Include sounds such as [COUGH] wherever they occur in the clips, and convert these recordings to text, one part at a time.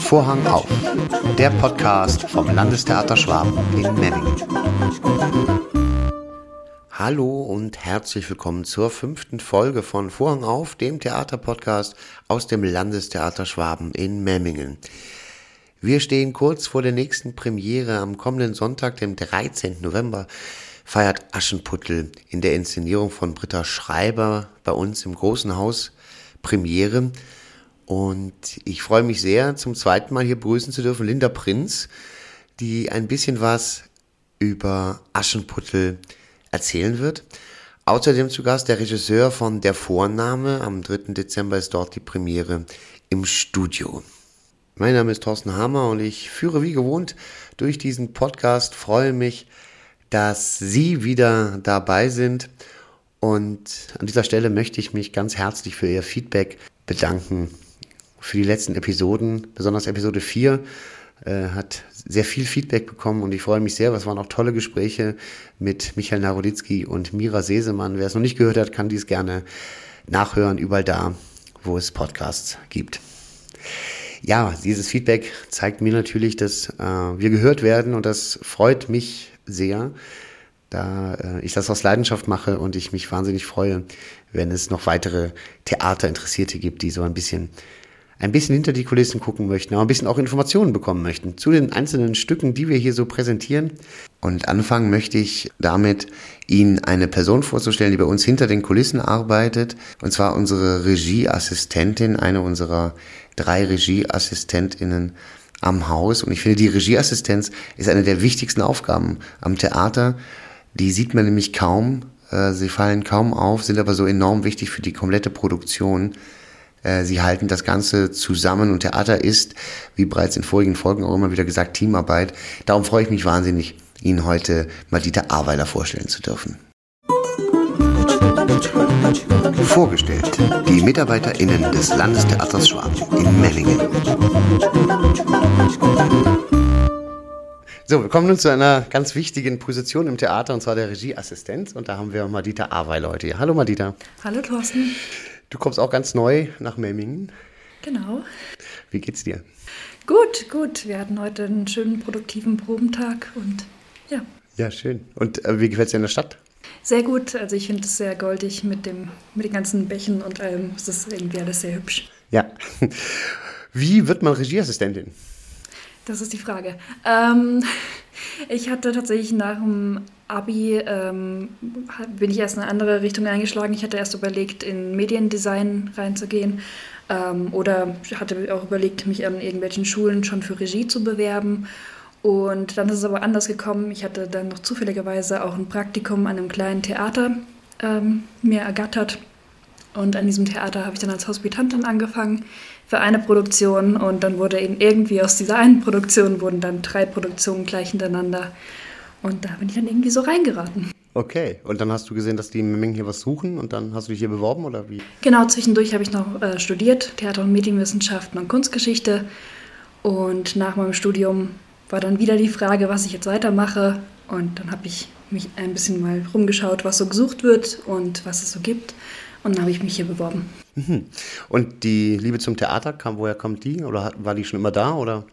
Vorhang auf, der Podcast vom Landestheater Schwaben in Memmingen. Hallo und herzlich willkommen zur fünften Folge von Vorhang auf, dem Theaterpodcast aus dem Landestheater Schwaben in Memmingen. Wir stehen kurz vor der nächsten Premiere am kommenden Sonntag, dem 13. November feiert Aschenputtel in der Inszenierung von Britta Schreiber bei uns im großen Haus Premiere. Und ich freue mich sehr, zum zweiten Mal hier begrüßen zu dürfen Linda Prinz, die ein bisschen was über Aschenputtel erzählen wird. Außerdem zu Gast der Regisseur von Der Vorname. Am 3. Dezember ist dort die Premiere im Studio. Mein Name ist Thorsten Hammer und ich führe wie gewohnt durch diesen Podcast, freue mich, dass Sie wieder dabei sind. Und an dieser Stelle möchte ich mich ganz herzlich für Ihr Feedback bedanken. Für die letzten Episoden, besonders Episode 4, äh, hat sehr viel Feedback bekommen und ich freue mich sehr. Es waren auch tolle Gespräche mit Michael Naroditzky und Mira Sesemann. Wer es noch nicht gehört hat, kann dies gerne nachhören, überall da, wo es Podcasts gibt. Ja, dieses Feedback zeigt mir natürlich, dass äh, wir gehört werden und das freut mich sehr, da äh, ich das aus Leidenschaft mache und ich mich wahnsinnig freue, wenn es noch weitere Theaterinteressierte gibt, die so ein bisschen ein bisschen hinter die Kulissen gucken möchten, aber ein bisschen auch Informationen bekommen möchten zu den einzelnen Stücken, die wir hier so präsentieren. Und anfangen möchte ich damit, Ihnen eine Person vorzustellen, die bei uns hinter den Kulissen arbeitet, und zwar unsere Regieassistentin, eine unserer drei Regieassistentinnen am Haus. Und ich finde, die Regieassistenz ist eine der wichtigsten Aufgaben am Theater. Die sieht man nämlich kaum. Äh, sie fallen kaum auf, sind aber so enorm wichtig für die komplette Produktion. Äh, sie halten das Ganze zusammen und Theater ist, wie bereits in vorigen Folgen auch immer wieder gesagt, Teamarbeit. Darum freue ich mich wahnsinnig, Ihnen heute Madita Aweiler vorstellen zu dürfen. Vorgestellt die MitarbeiterInnen des Landestheaters Schwaben in Memmingen. So, wir kommen nun zu einer ganz wichtigen Position im Theater und zwar der Regieassistenz. Und da haben wir Madita Aweiler heute hier. Hallo Madita. Hallo Thorsten. Du kommst auch ganz neu nach Memmingen. Genau. Wie geht's dir? Gut, gut. Wir hatten heute einen schönen produktiven Probentag und ja. Ja, schön. Und äh, wie gefällt es dir in der Stadt? Sehr gut. Also ich finde es sehr goldig mit, dem, mit den ganzen Bächen und allem. Es ist irgendwie alles sehr hübsch. Ja. [LAUGHS] Wie wird man Regieassistentin? Das ist die Frage. Ähm, [LAUGHS] ich hatte tatsächlich nach dem Abi, ähm, bin ich erst in eine andere Richtung eingeschlagen. Ich hatte erst überlegt, in Mediendesign reinzugehen. Ähm, oder hatte auch überlegt, mich an irgendwelchen Schulen schon für Regie zu bewerben. Und dann ist es aber anders gekommen. Ich hatte dann noch zufälligerweise auch ein Praktikum an einem kleinen Theater ähm, mir ergattert. Und an diesem Theater habe ich dann als Hospitantin angefangen für eine Produktion. Und dann wurde eben irgendwie aus dieser einen Produktion wurden dann drei Produktionen gleich hintereinander. Und da bin ich dann irgendwie so reingeraten. Okay, und dann hast du gesehen, dass die in Memmingen hier was suchen und dann hast du dich hier beworben oder wie? Genau, zwischendurch habe ich noch äh, studiert, Theater- und Medienwissenschaften und Kunstgeschichte. Und nach meinem Studium war dann wieder die Frage, was ich jetzt weitermache. Und dann habe ich mich ein bisschen mal rumgeschaut, was so gesucht wird und was es so gibt. Und dann habe ich mich hier beworben. Mhm. Und die Liebe zum Theater, kam, woher kommt die? Oder war die schon immer da? Oder?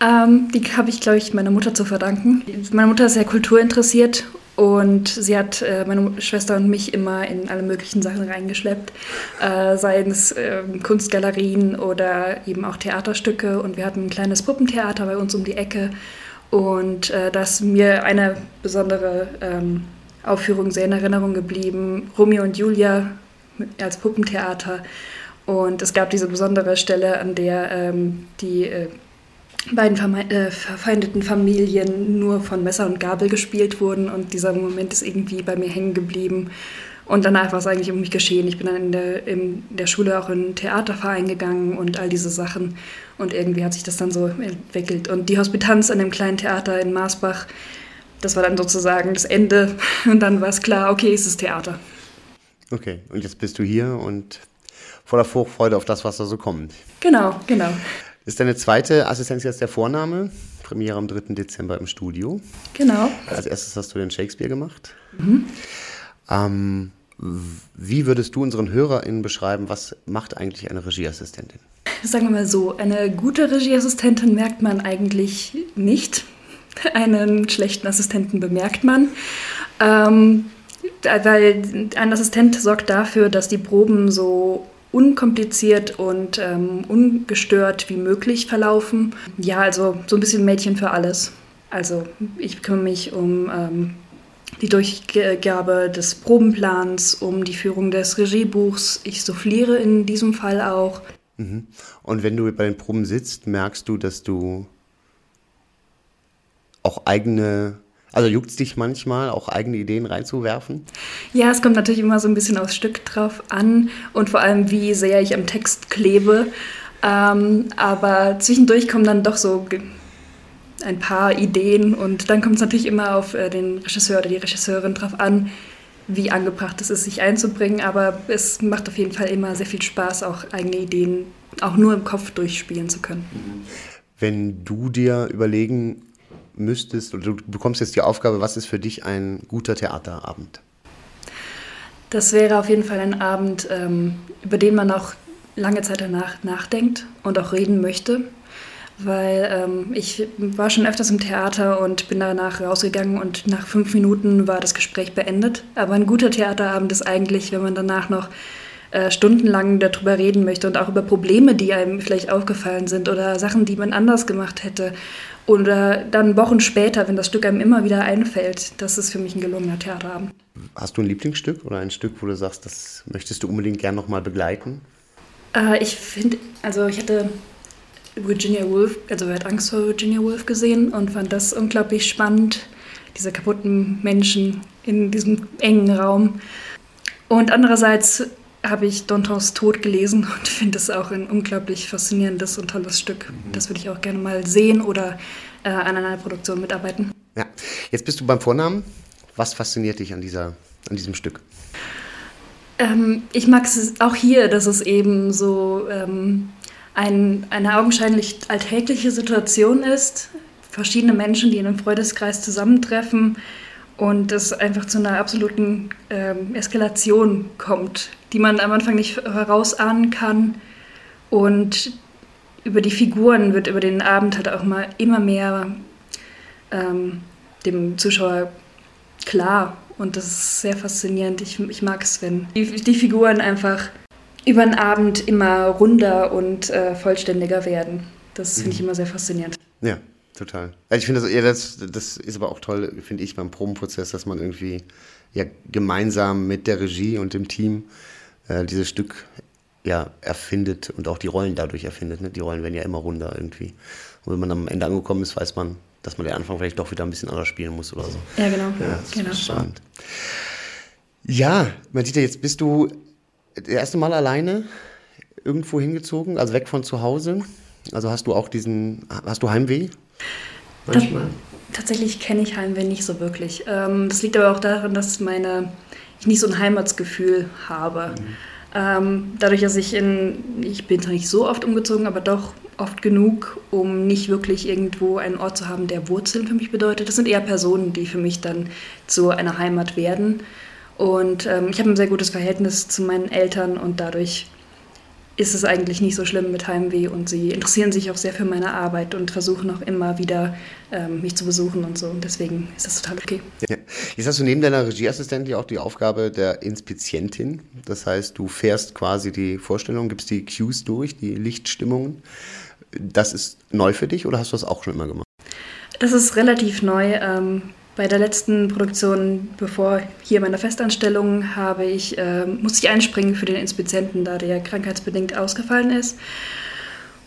Ähm, die habe ich, glaube ich, meiner Mutter zu verdanken. Meine Mutter ist sehr kulturinteressiert und sie hat äh, meine Schwester und mich immer in alle möglichen Sachen reingeschleppt, äh, seien es äh, Kunstgalerien oder eben auch Theaterstücke. Und wir hatten ein kleines Puppentheater bei uns um die Ecke. Und äh, da ist mir eine besondere ähm, Aufführung sehr in Erinnerung geblieben. Romeo und Julia als Puppentheater. Und es gab diese besondere Stelle, an der ähm, die äh, beiden äh, verfeindeten Familien nur von Messer und Gabel gespielt wurden und dieser Moment ist irgendwie bei mir hängen geblieben. Und danach war es eigentlich um mich geschehen. Ich bin dann in der, in der Schule auch in den Theaterverein gegangen und all diese Sachen. Und irgendwie hat sich das dann so entwickelt. Und die Hospitanz an dem kleinen Theater in Marsbach, das war dann sozusagen das Ende. Und dann war es klar, okay, es ist Theater. Okay, und jetzt bist du hier und voller Vorfreude auf das, was da so kommt. Genau, genau. Ist deine zweite Assistenz jetzt der Vorname? Premiere am 3. Dezember im Studio. Genau. Als erstes hast du den Shakespeare gemacht. Mhm. Ähm, wie würdest du unseren HörerInnen beschreiben, was macht eigentlich eine Regieassistentin? sagen wir mal so, eine gute Regieassistentin merkt man eigentlich nicht. [LAUGHS] Einen schlechten Assistenten bemerkt man. Ähm, weil ein Assistent sorgt dafür, dass die Proben so unkompliziert und ähm, ungestört wie möglich verlaufen. Ja, also so ein bisschen Mädchen für alles. Also ich kümmere mich um ähm, die Durchgabe des Probenplans, um die Führung des Regiebuchs. Ich souffliere in diesem Fall auch. Mhm. Und wenn du bei den Proben sitzt, merkst du, dass du auch eigene also juckt es dich manchmal, auch eigene Ideen reinzuwerfen? Ja, es kommt natürlich immer so ein bisschen aufs Stück drauf an und vor allem, wie sehr ich am Text klebe. Ähm, aber zwischendurch kommen dann doch so ein paar Ideen und dann kommt es natürlich immer auf äh, den Regisseur oder die Regisseurin drauf an, wie angebracht es ist, sich einzubringen. Aber es macht auf jeden Fall immer sehr viel Spaß, auch eigene Ideen auch nur im Kopf durchspielen zu können. Wenn du dir überlegen müsstest, oder du bekommst jetzt die Aufgabe, was ist für dich ein guter Theaterabend? Das wäre auf jeden Fall ein Abend, ähm, über den man auch lange Zeit danach nachdenkt und auch reden möchte. Weil ähm, ich war schon öfters im Theater und bin danach rausgegangen und nach fünf Minuten war das Gespräch beendet. Aber ein guter Theaterabend ist eigentlich, wenn man danach noch äh, stundenlang darüber reden möchte und auch über Probleme, die einem vielleicht aufgefallen sind oder Sachen, die man anders gemacht hätte. Oder dann Wochen später, wenn das Stück einem immer wieder einfällt, das ist für mich ein gelungener Theaterabend. Hast du ein Lieblingsstück oder ein Stück, wo du sagst, das möchtest du unbedingt gern nochmal begleiten? Äh, ich finde, also ich hatte Virginia Woolf, also wer hat Angst vor Virginia Woolf gesehen und fand das unglaublich spannend, diese kaputten Menschen in diesem engen Raum. Und andererseits habe ich Dantons Tod gelesen und [LAUGHS] finde es auch ein unglaublich faszinierendes und tolles Stück. Mhm. Das würde ich auch gerne mal sehen oder äh, an einer Produktion mitarbeiten. Ja, jetzt bist du beim Vornamen. Was fasziniert dich an, dieser, an diesem Stück? Ähm, ich mag es auch hier, dass es eben so ähm, ein, eine augenscheinlich alltägliche Situation ist. Verschiedene Menschen, die in einem Freundeskreis zusammentreffen und es einfach zu einer absoluten ähm, Eskalation kommt, die man am Anfang nicht herausahnen kann. Und über die Figuren wird über den Abend halt auch mal immer mehr ähm, dem Zuschauer klar. Und das ist sehr faszinierend. Ich, ich mag es, wenn die, die, Figuren einfach über den Abend immer runder und äh, vollständiger werden. Das finde ich mhm. immer sehr faszinierend. Ja, total. Also ich finde das, ja, das, das ist aber auch toll, finde ich, beim Probenprozess, dass man irgendwie ja gemeinsam mit der Regie und dem Team äh, dieses Stück ja erfindet und auch die Rollen dadurch erfindet. Ne? Die Rollen werden ja immer runder irgendwie. Und wenn man am Ende angekommen ist, weiß man, dass man den Anfang vielleicht doch wieder ein bisschen anders spielen muss oder so. Ja, genau. Ja, das genau. ist spannend. Ja, Martita, jetzt bist du das erste Mal alleine irgendwo hingezogen, also weg von zu Hause. Also hast du auch diesen, hast du Heimweh? Manchmal. tatsächlich kenne ich Heimweh nicht so wirklich. Ähm, das liegt aber auch daran, dass meine, ich nicht so ein Heimatsgefühl habe. Mhm. Ähm, dadurch, dass ich in, ich bin zwar nicht so oft umgezogen, aber doch oft genug, um nicht wirklich irgendwo einen Ort zu haben, der Wurzeln für mich bedeutet. Das sind eher Personen, die für mich dann zu einer Heimat werden. Und ähm, ich habe ein sehr gutes Verhältnis zu meinen Eltern und dadurch ist es eigentlich nicht so schlimm mit Heimweh und sie interessieren sich auch sehr für meine Arbeit und versuchen auch immer wieder ähm, mich zu besuchen und so. Und deswegen ist das total okay. Ja. Jetzt hast du neben deiner Regieassistentin auch die Aufgabe der Inspizientin. Das heißt, du fährst quasi die Vorstellung, gibst die Cues durch, die Lichtstimmungen. Das ist neu für dich oder hast du das auch schon immer gemacht? Das ist relativ neu. Ähm, bei der letzten Produktion, bevor hier meiner Festanstellung, habe ich, äh, musste ich einspringen für den Inspizienten, da der krankheitsbedingt ausgefallen ist.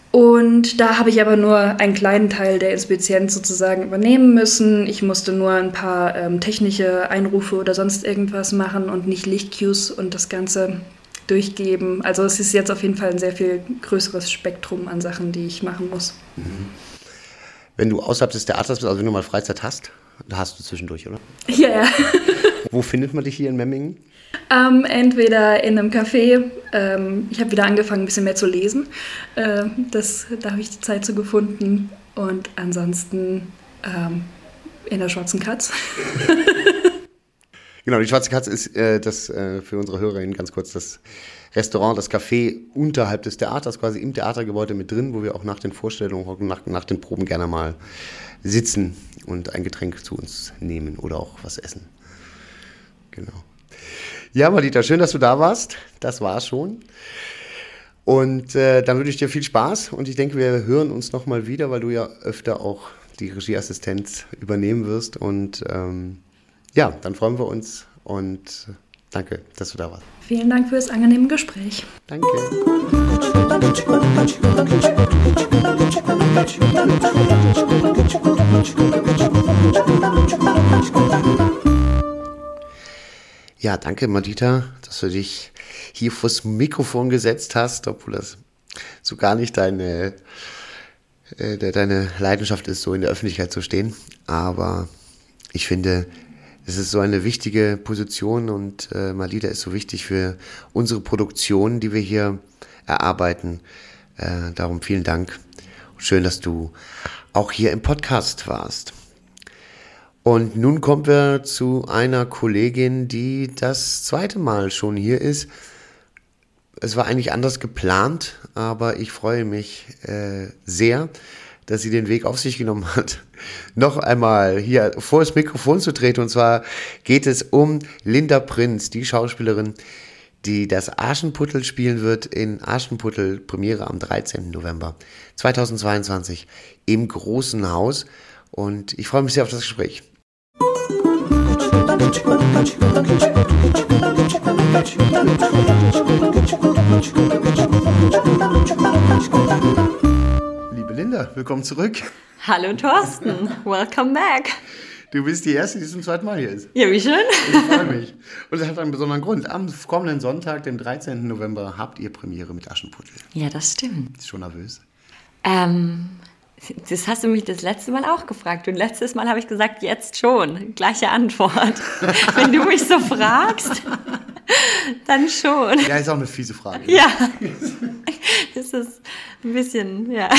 Und da habe ich aber nur einen kleinen Teil der Inspizienz sozusagen übernehmen müssen. Ich musste nur ein paar ähm, technische Einrufe oder sonst irgendwas machen und nicht Lichtcues und das Ganze durchgeben. Also es ist jetzt auf jeden Fall ein sehr viel größeres Spektrum an Sachen, die ich machen muss. Mhm. Wenn du außerhalb des Theaters bist, also wenn du mal Freizeit hast, da hast du zwischendurch, oder? [LAUGHS] Ja, ja. Wo findet man dich hier in Memmingen? Ähm, entweder in einem Café. Ähm, ich habe wieder angefangen, ein bisschen mehr zu lesen. Äh, das, da habe ich die Zeit zu gefunden. Und ansonsten ähm, in der Schwarzen Katz. [LAUGHS] Genau, die Schwarze Katze ist äh, das äh, für unsere Hörerinnen ganz kurz das Restaurant, das Café unterhalb des Theaters, quasi im Theatergebäude mit drin, wo wir auch nach den Vorstellungen, nach, nach den Proben gerne mal sitzen und ein Getränk zu uns nehmen oder auch was essen. Genau. Ja, Marita, schön, dass du da warst. Das war's schon. Und äh, dann wünsche ich dir viel Spaß und ich denke, wir hören uns nochmal wieder, weil du ja öfter auch die Regieassistenz übernehmen wirst. Und ähm, ja, dann freuen wir uns und danke, dass du da warst. Vielen Dank für das angenehme Gespräch. Danke. Ja, danke, Madita, dass du dich hier vors Mikrofon gesetzt hast, obwohl das so gar nicht deine, äh, deine Leidenschaft ist, so in der Öffentlichkeit zu stehen. Aber ich finde, es ist so eine wichtige Position und äh, Malida ist so wichtig für unsere Produktion, die wir hier erarbeiten. Äh, darum vielen Dank. Schön, dass du auch hier im Podcast warst. Und nun kommen wir zu einer Kollegin, die das zweite Mal schon hier ist. Es war eigentlich anders geplant, aber ich freue mich äh, sehr, dass sie den Weg auf sich genommen hat, [LAUGHS] noch einmal hier vor das Mikrofon zu treten. Und zwar geht es um Linda Prinz, die Schauspielerin, die das Aschenputtel spielen wird in Aschenputtel, Premiere am 13. November 2022 im Großen Haus. Und ich freue mich sehr auf das Gespräch. Liebe Linda, willkommen zurück. Hallo Thorsten, welcome back. Du bist die Erste, die zum zweiten Mal hier ist. Ja, wie schön. Ich freue mich. Und das hat einen besonderen Grund. Am kommenden Sonntag, dem 13. November, habt ihr Premiere mit Aschenputtel. Ja, das stimmt. Bist du schon nervös? Ähm, das hast du mich das letzte Mal auch gefragt. Und letztes Mal habe ich gesagt, jetzt schon. Gleiche Antwort. [LAUGHS] Wenn du mich so fragst, [LAUGHS] dann schon. Ja, ist auch eine fiese Frage. Ja. [LAUGHS] Das ist ein bisschen, ja.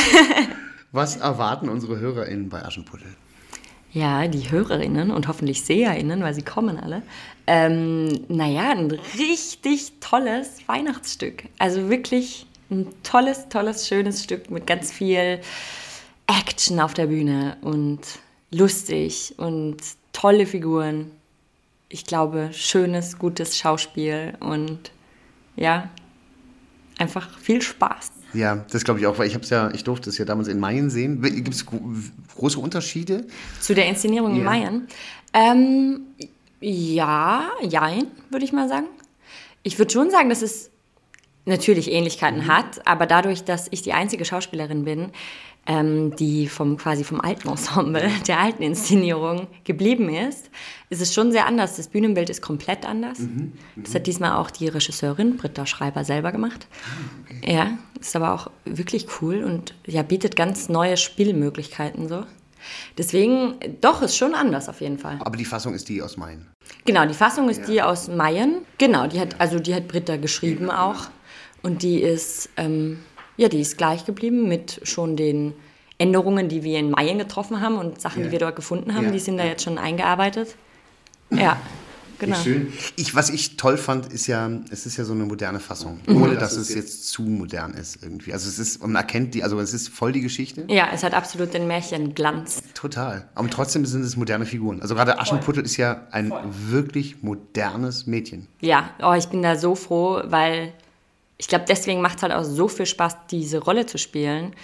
[LAUGHS] Was erwarten unsere HörerInnen bei Aschenputtel? Ja, die Hörerinnen und hoffentlich SeherInnen, weil sie kommen alle. Ähm, naja, ein richtig tolles Weihnachtsstück. Also wirklich ein tolles, tolles, schönes Stück mit ganz viel Action auf der Bühne und lustig und tolle Figuren. Ich glaube, schönes, gutes Schauspiel und ja, einfach viel Spaß. Ja, das glaube ich auch, weil ich habe es ja, ich durfte es ja damals in Mayen sehen. Gibt es große Unterschiede? Zu der Inszenierung Ja. in Mayen? Ähm, ja, jein, würde ich mal sagen. Ich würde schon sagen, dass es natürlich Ähnlichkeiten hat, aber dadurch, dass ich die einzige Schauspielerin bin, ähm, die vom quasi vom alten Ensemble, der alten Inszenierung geblieben ist, ist es schon sehr anders. Das Bühnenbild ist komplett anders. Das hat diesmal auch die Regisseurin Britta Schreiber selber gemacht. Ja, ist aber auch wirklich cool und ja, bietet ganz neue Spielmöglichkeiten so. Deswegen, doch, ist schon anders auf jeden Fall. Aber die Fassung ist die aus Mayen. Genau, die Fassung ist die aus Mayen. Genau, die hat, also die hat Britta geschrieben auch. Und die ist, ähm, ja, die ist gleich geblieben mit schon den Änderungen, die wir in Mayen getroffen haben und Sachen, Ja. die wir dort gefunden haben, Ja, die sind da ja. jetzt schon eingearbeitet. [LAUGHS] Ja, genau. Schön. Ich, was ich toll fand, ist ja, es ist ja so eine moderne Fassung, ohne dass es jetzt zu modern ist irgendwie. Also es ist, man erkennt die, also es ist voll die Geschichte. Ja, es hat absolut den Märchenglanz. Total. Aber trotzdem sind es moderne Figuren. Also gerade Aschenputtel ist ja ein wirklich modernes Mädchen. Ja, oh, ich bin da so froh, weil ich glaube, deswegen macht es halt auch so viel Spaß, diese Rolle zu spielen,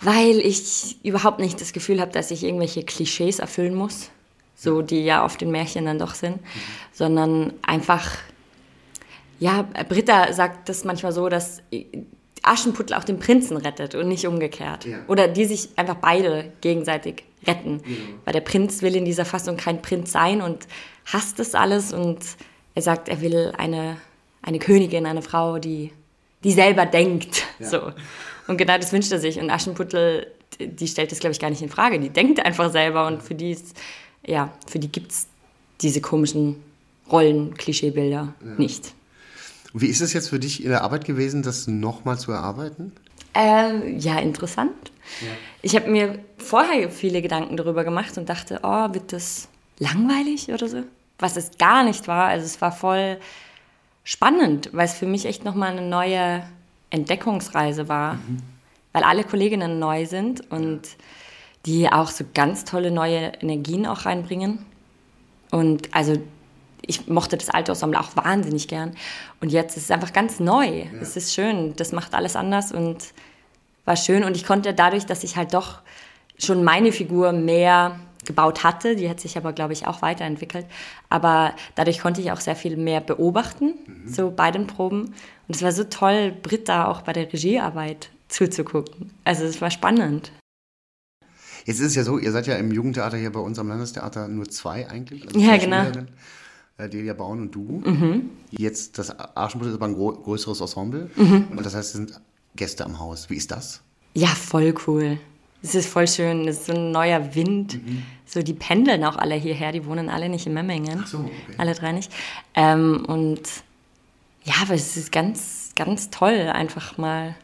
weil ich überhaupt nicht das Gefühl habe, dass ich irgendwelche Klischees erfüllen muss, so die ja oft in Märchen dann doch sind, sondern einfach, ja, Britta sagt das manchmal so, dass Aschenputtel auch den Prinzen rettet und nicht umgekehrt. Ja. Oder die sich einfach beide gegenseitig retten. Weil der Prinz will in dieser Fassung kein Prinz sein und hasst das alles und er sagt, er will eine, eine Königin, eine Frau, die, die selber denkt. So. Und genau das wünscht er sich. Und Aschenputtel, die stellt das, glaube ich, gar nicht in Frage. Die denkt einfach selber und für die, ist, ja, für die gibt es diese komischen Rollen, Klischeebilder nicht. Und wie ist es jetzt für dich in der Arbeit gewesen, das nochmal zu erarbeiten? Ähm, ja, interessant. Ich habe mir vorher viele Gedanken darüber gemacht und dachte, oh, wird das langweilig oder so? was es gar nicht war. Also es war voll spannend, weil es für mich echt nochmal eine neue Entdeckungsreise war, mhm. weil alle Kolleginnen neu sind und die auch so ganz tolle neue Energien auch reinbringen. Und also ich mochte das alte Ensemble auch wahnsinnig gern. Und jetzt ist es einfach ganz neu. Ja. Es ist schön. Das macht alles anders und war schön. Und ich konnte dadurch, dass ich halt doch schon meine Figur mehr gebaut hatte, die hat sich aber, glaube ich, auch weiterentwickelt. Aber dadurch konnte ich auch sehr viel mehr beobachten, mhm. so bei den Proben. Und es war so toll, Britta auch bei der Regiearbeit zuzugucken. Also es war spannend. Jetzt ist es ja so, ihr seid ja im Jugendtheater hier bei uns am Landestheater nur zwei eigentlich. Also ja, genau. Äh, Delia Bauen und du. Mhm. Jetzt das Aschenputtel ist aber ein größeres Ensemble. Mhm. Und das heißt, es sind Gäste am Haus. Wie ist das? Ja, voll cool. Es ist voll schön, es ist so ein neuer Wind. Mhm. So, die pendeln auch alle hierher, die wohnen alle nicht in Memmingen. Ach so, okay. Alle drei nicht. Ähm, und ja, aber es ist ganz, ganz toll, einfach mal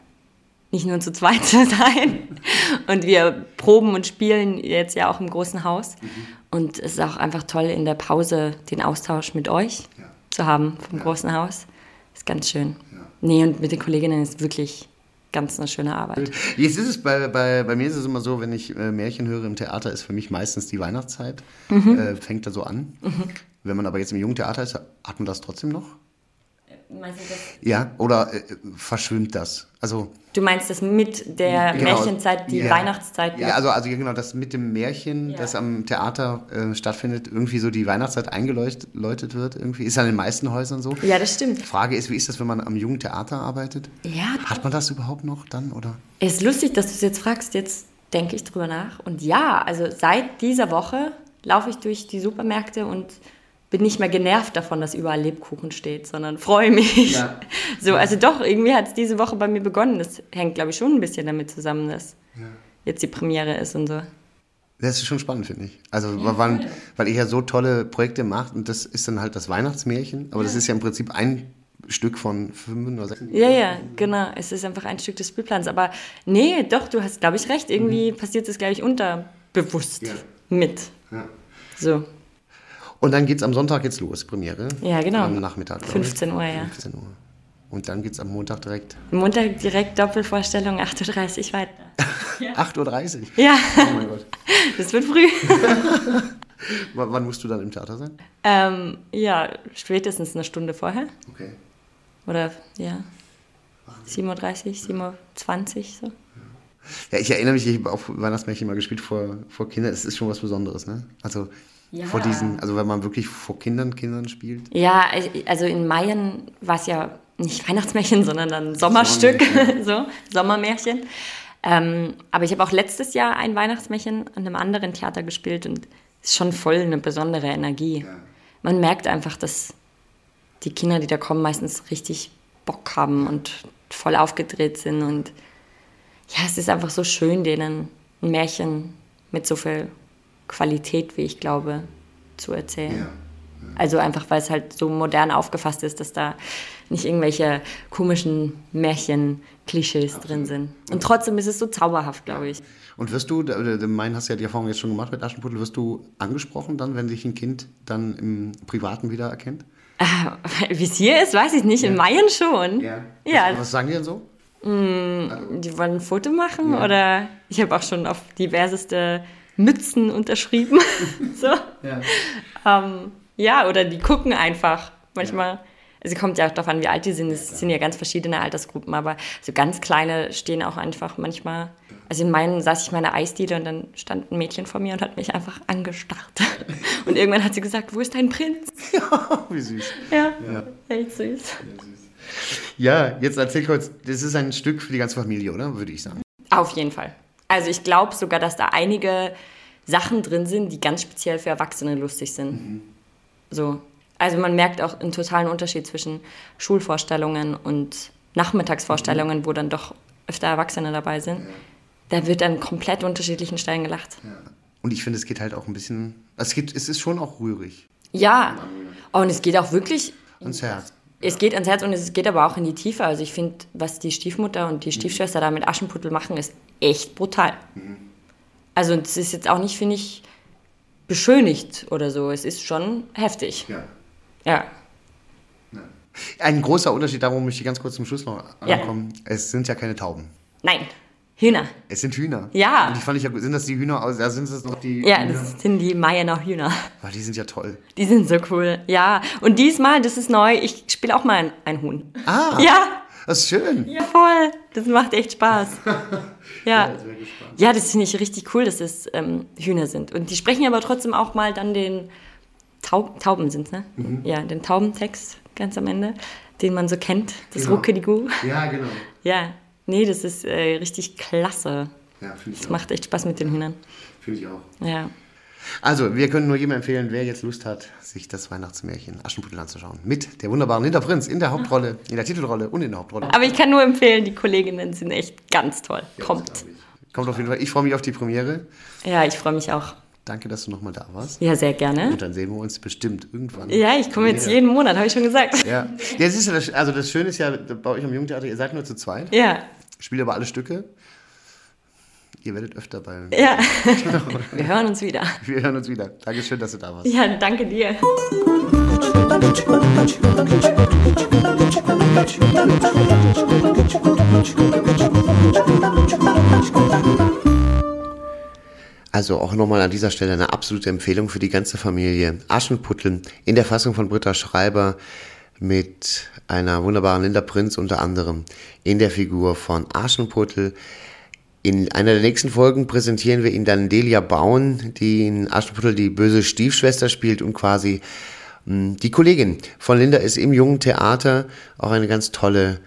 nicht nur zu zweit zu sein. [LAUGHS] Und wir proben und spielen jetzt ja auch im großen Haus. Mhm. Und es ist auch einfach toll, in der Pause den Austausch mit euch ja. zu haben vom ja. großen Haus. Ist ganz schön. Ja. Nee, und mit den Kolleginnen ist wirklich ganz eine schöne Arbeit. Jetzt ist es bei, bei, bei mir ist es immer so, wenn ich äh, Märchen höre im Theater, ist für mich meistens die Weihnachtszeit. Mhm. Äh, fängt da so an. Mhm. Wenn man aber jetzt im Jugendtheater ist, hat man das trotzdem noch? Meinst du das? Ja, oder äh, verschwimmt das? Also, du meinst das mit der genau, Märchenzeit, die ja, Weihnachtszeit? Ja, also, also genau, das mit dem Märchen, ja. das am Theater äh, stattfindet, irgendwie so die Weihnachtszeit eingeläutet wird. Irgendwie ist ja in den meisten Häusern so. Ja, das stimmt. Frage ist, wie ist das, wenn man am Jugendtheater arbeitet? Ja. Hat man das überhaupt noch dann, oder? Es ist lustig, dass du es jetzt fragst. Jetzt denke ich drüber nach. Und ja, also seit dieser Woche laufe ich durch die Supermärkte und bin nicht mehr genervt davon, dass überall Lebkuchen steht, sondern freue mich. Ja. [LAUGHS] So, also doch, irgendwie hat es diese Woche bei mir begonnen. Das hängt, glaube ich, schon ein bisschen damit zusammen, dass ja. jetzt die Premiere ist und so. Das ist schon spannend, finde ich. Also, ja, weil, weil ihr ja so tolle Projekte macht und das ist dann halt das Weihnachtsmärchen, aber das ist ja im Prinzip ein Stück von fünf oder sechs. Ja, ja, genau. Es ist einfach ein Stück des Spielplans. Aber nee, doch, du hast, glaube ich, recht. Irgendwie mhm. passiert das, glaube ich, unterbewusst mit. Ja. So. Und dann geht es am Sonntag jetzt los, Premiere. Ja, genau. Am Nachmittag. 15 Uhr, ja. 15 Uhr. Und dann geht es am Montag direkt. Montag direkt Doppelvorstellung, 8.30 Uhr weiter. [LAUGHS] Ja. 8.30 Uhr? Ja. Oh mein Gott. [LAUGHS] Das wird früh. [LAUGHS] wann musst du dann im Theater sein? Ähm, ja, spätestens eine Stunde vorher. Okay. Oder, ja. 7.30 Uhr, 7.20 Uhr so. Ja, ich erinnere mich, ich habe auch Weihnachtsmärchen mal gespielt vor, vor Kindern. Es ist schon was Besonderes, ne? Also ja. vor diesen, also wenn man wirklich vor Kindern Kindern spielt? Ja, also in Mayen war es ja nicht Weihnachtsmärchen, sondern dann Sommerstück, [LAUGHS] so Sommermärchen. Ähm, aber ich habe auch letztes Jahr ein Weihnachtsmärchen an einem anderen Theater gespielt und es ist schon voll eine besondere Energie. Ja. Man merkt einfach, dass die Kinder, die da kommen, meistens richtig Bock haben und voll aufgedreht sind und ja, es ist einfach so schön, denen ein Märchen mit so viel Qualität, wie ich glaube, zu erzählen. Ja. Also einfach, weil es halt so modern aufgefasst ist, dass da nicht irgendwelche komischen Märchen-Klischees drin sind. Und trotzdem ist es so zauberhaft, glaube ich. Und wirst du, mein hast ja die Erfahrung jetzt schon gemacht mit Aschenputtel, wirst du angesprochen dann, wenn sich ein Kind dann im Privaten wiedererkennt? [LAUGHS] Wie es hier ist, weiß ich nicht. Ja. In Mayen schon. Ja. ja. Was, was sagen die denn so? Mm, die wollen ein Foto machen ja. oder ich habe auch schon auf diverseste Mützen unterschrieben. [LAUGHS] so. Ja. Ähm, ja, oder die gucken einfach. Manchmal, ja. also kommt ja auch darauf an, wie alt die sind. Es sind ja ganz verschiedene Altersgruppen, aber so ganz kleine stehen auch einfach manchmal. Also in meinen saß ich in meiner Eisdiele und dann stand ein Mädchen vor mir und hat mich einfach angestarrt. [LAUGHS] Und irgendwann hat sie gesagt, wo ist dein Prinz? Ja, [LAUGHS] wie süß. Ja, ja. echt süß. Ja, jetzt erzähl kurz, das ist ein Stück für die ganze Familie, oder? Würde ich sagen. Auf jeden Fall. Also ich glaube sogar, dass da einige Sachen drin sind, die ganz speziell für Erwachsene lustig sind. Mhm. So. Also man merkt auch einen totalen Unterschied zwischen Schulvorstellungen und Nachmittagsvorstellungen, mhm. wo dann doch öfter Erwachsene dabei sind. Ja. Da wird an komplett unterschiedlichen Stellen gelacht. Ja. Und ich finde, es geht halt auch ein bisschen, es, geht, es ist schon auch rührig. Ja, und es geht auch wirklich ans Herz. Es geht ans Herz und es geht aber auch in die Tiefe. Also ich finde, was die Stiefmutter und die mhm. Stiefschwester da mit Aschenputtel machen, ist echt brutal. Mhm. Also es ist jetzt auch nicht, finde ich, beschönigt oder so. Es ist schon heftig. Ja. Ja. Ein großer Unterschied, darum möchte ich ganz kurz zum Schluss noch Ja. ankommen. Es sind ja keine Tauben. Nein, Hühner. Es sind Hühner. Ja. Und die fand ich ja gut. Sind das die Hühner aus? Ja, sind das noch die Ja, Hühner? das sind die Mayener Hühner. Ah, die sind ja toll. Die sind so cool. Ja, und diesmal, das ist neu, ich spiele auch mal ein, ein Huhn. Ah, Ja, das ist schön. ja, voll. Das macht echt Spaß. [LAUGHS] Ja, ja das finde ich richtig cool, dass es ähm, Hühner sind. Und die sprechen aber trotzdem auch mal dann den Taub, Tauben sind ne? Ja, den Taubentext ganz am Ende, den man so kennt. Das Genau. Ruckedigu. Ja, genau. Ja, nee, das ist äh, richtig klasse. Ja, finde ich Das auch. macht echt Spaß mit den Hühnern. Finde ich auch. Ja. Also, wir können nur jedem empfehlen, wer jetzt Lust hat, sich das Weihnachtsmärchen Aschenputtel anzuschauen. Mit der wunderbaren Linda Prinz in der Hauptrolle, in der Titelrolle und in der Hauptrolle. Aber ich kann nur empfehlen, die Kolleginnen sind echt ganz toll. Kommt. Kommt auf jeden Fall. Ich freue mich auf die Premiere. Ja, ich freue mich auch. Danke, dass du nochmal da warst. Ja, sehr gerne. Und dann sehen wir uns bestimmt irgendwann. Ja, ich komme jetzt jeden Monat, habe ich schon gesagt. Ja, ja das ist ja das, also das Schöne ist ja bei euch am Jugendtheater, ihr seid nur zu zweit, Ja, spielt aber alle Stücke. Ihr werdet öfter bei. ja. [LAUGHS] Wir hören uns wieder. Wir hören uns wieder. Dankeschön, dass du da warst. Ja, danke dir. [LAUGHS] Also auch nochmal an dieser Stelle eine absolute Empfehlung für die ganze Familie. Aschenputtel in der Fassung von Britta Schreiber mit einer wunderbaren Linda Prinz unter anderem in der Figur von Aschenputtel. In einer der nächsten Folgen präsentieren wir Ihnen dann Delia Baun, die in Aschenputtel die böse Stiefschwester spielt und quasi mh, die Kollegin von Linda ist im jungen Theater auch eine ganz tolle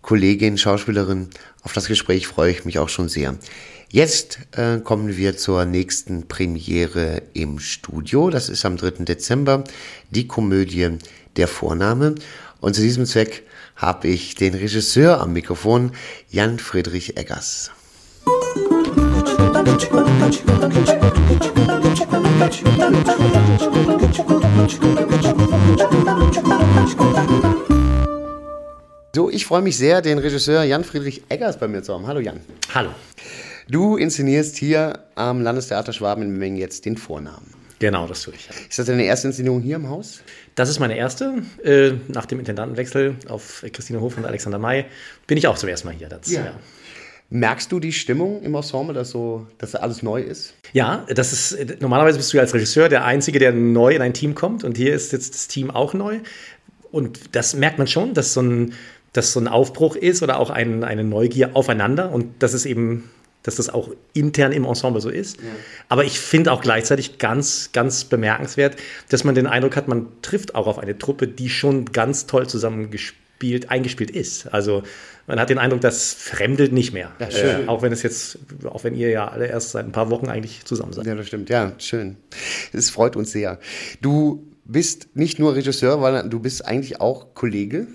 Kollegin, Schauspielerin. Auf das Gespräch freue ich mich auch schon sehr. Jetzt äh, kommen wir zur nächsten Premiere im Studio. Das ist am 3. Dezember die Komödie Der Vorname. Und zu diesem Zweck habe ich den Regisseur am Mikrofon, Jan Friedrich Eggers. So, ich freue mich sehr, den Regisseur Jan Friedrich Eggers bei mir zu haben. Hallo Jan. Hallo. Du inszenierst hier am Landestheater Schwaben in Memmingen jetzt den Vornamen. Genau, das tue ich. Ist das deine erste Inszenierung hier im Haus? Das ist meine erste. Äh, nach dem Intendantenwechsel auf Christine Hof und Alexander May bin ich auch zum ersten Mal hier. Das, Ja. ja. Merkst du die Stimmung im Ensemble, dass, so, dass alles neu ist? Ja, das ist äh, normalerweise bist du ja als Regisseur der Einzige, der neu in ein Team kommt und hier ist jetzt das Team auch neu. Und das merkt man schon, dass so ein, dass so ein Aufbruch ist oder auch ein, eine Neugier aufeinander und das ist eben, dass das auch intern im Ensemble so ist. Aber ich finde auch gleichzeitig ganz, ganz bemerkenswert, dass man den Eindruck hat, man trifft auch auf eine Truppe, die schon ganz toll zusammengespielt, eingespielt ist. Also man hat den Eindruck, das fremdelt nicht mehr. Ja, schön. Äh, auch wenn es jetzt, auch wenn ihr ja alle erst seit ein paar Wochen eigentlich zusammen seid. Ja, das stimmt. Ja, schön. Es freut uns sehr. Du bist nicht nur Regisseur, weil du bist eigentlich auch Kollege.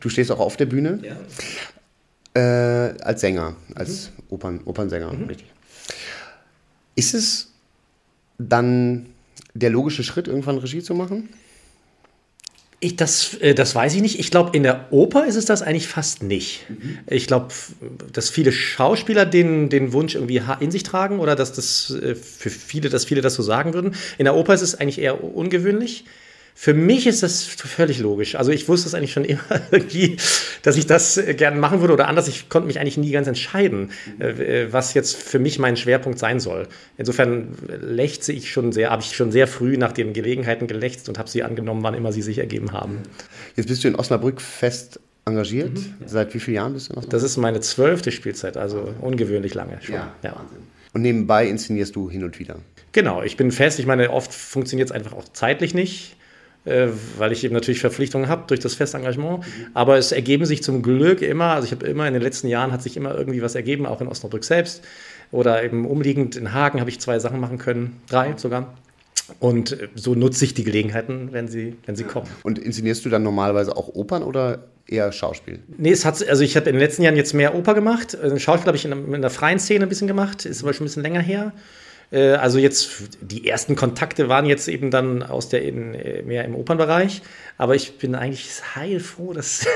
Du stehst auch auf der Bühne äh, als Sänger, als Opern, Opernsänger. Richtig. Ist es dann der logische Schritt, irgendwann Regie zu machen? Ich, das, äh, das weiß ich nicht. Ich glaube, in der Oper ist es das eigentlich fast nicht. Ich glaube, dass viele Schauspieler den, den Wunsch irgendwie in sich tragen oder dass das äh, für viele, dass viele das so sagen würden. In der Oper ist es eigentlich eher ungewöhnlich. Für mich ist das völlig logisch. Also ich wusste es eigentlich schon immer [LAUGHS] irgendwie, dass ich das äh, gerne machen würde oder anders. Ich konnte mich eigentlich nie ganz entscheiden, äh, äh, was jetzt für mich mein Schwerpunkt sein soll. Insofern lechze ich schon sehr, habe ich schon sehr früh nach den Gelegenheiten gelächzt und habe sie angenommen, wann immer sie sich ergeben haben. Jetzt bist du in Osnabrück fest engagiert. Seit wie vielen Jahren bist du in Osnabrück? Das ist meine zwölfte Spielzeit, also ungewöhnlich lange schon. Und nebenbei inszenierst du hin und wieder. Genau, ich bin fest. Ich meine, oft funktioniert es einfach auch zeitlich nicht, weil ich eben natürlich Verpflichtungen habe durch das Festengagement. Aber es ergeben sich zum Glück immer, also ich habe immer in den letzten Jahren hat sich immer irgendwie was ergeben, auch in Osnabrück selbst. Oder eben umliegend in Hagen habe ich zwei Sachen machen können, drei sogar. Und äh, so nutze ich die Gelegenheiten, wenn sie, wenn sie kommen. Und inszenierst du dann normalerweise auch Opern oder eher Schauspiel? Nee, es hat, also ich habe in den letzten Jahren jetzt mehr Oper gemacht. Also Schauspiel habe ich in der, in der freien Szene ein bisschen gemacht, ist aber schon ein bisschen länger her. Äh, also jetzt, die ersten Kontakte waren jetzt eben dann aus der, in, äh, mehr im Opernbereich. Aber ich bin eigentlich heilfroh, dass,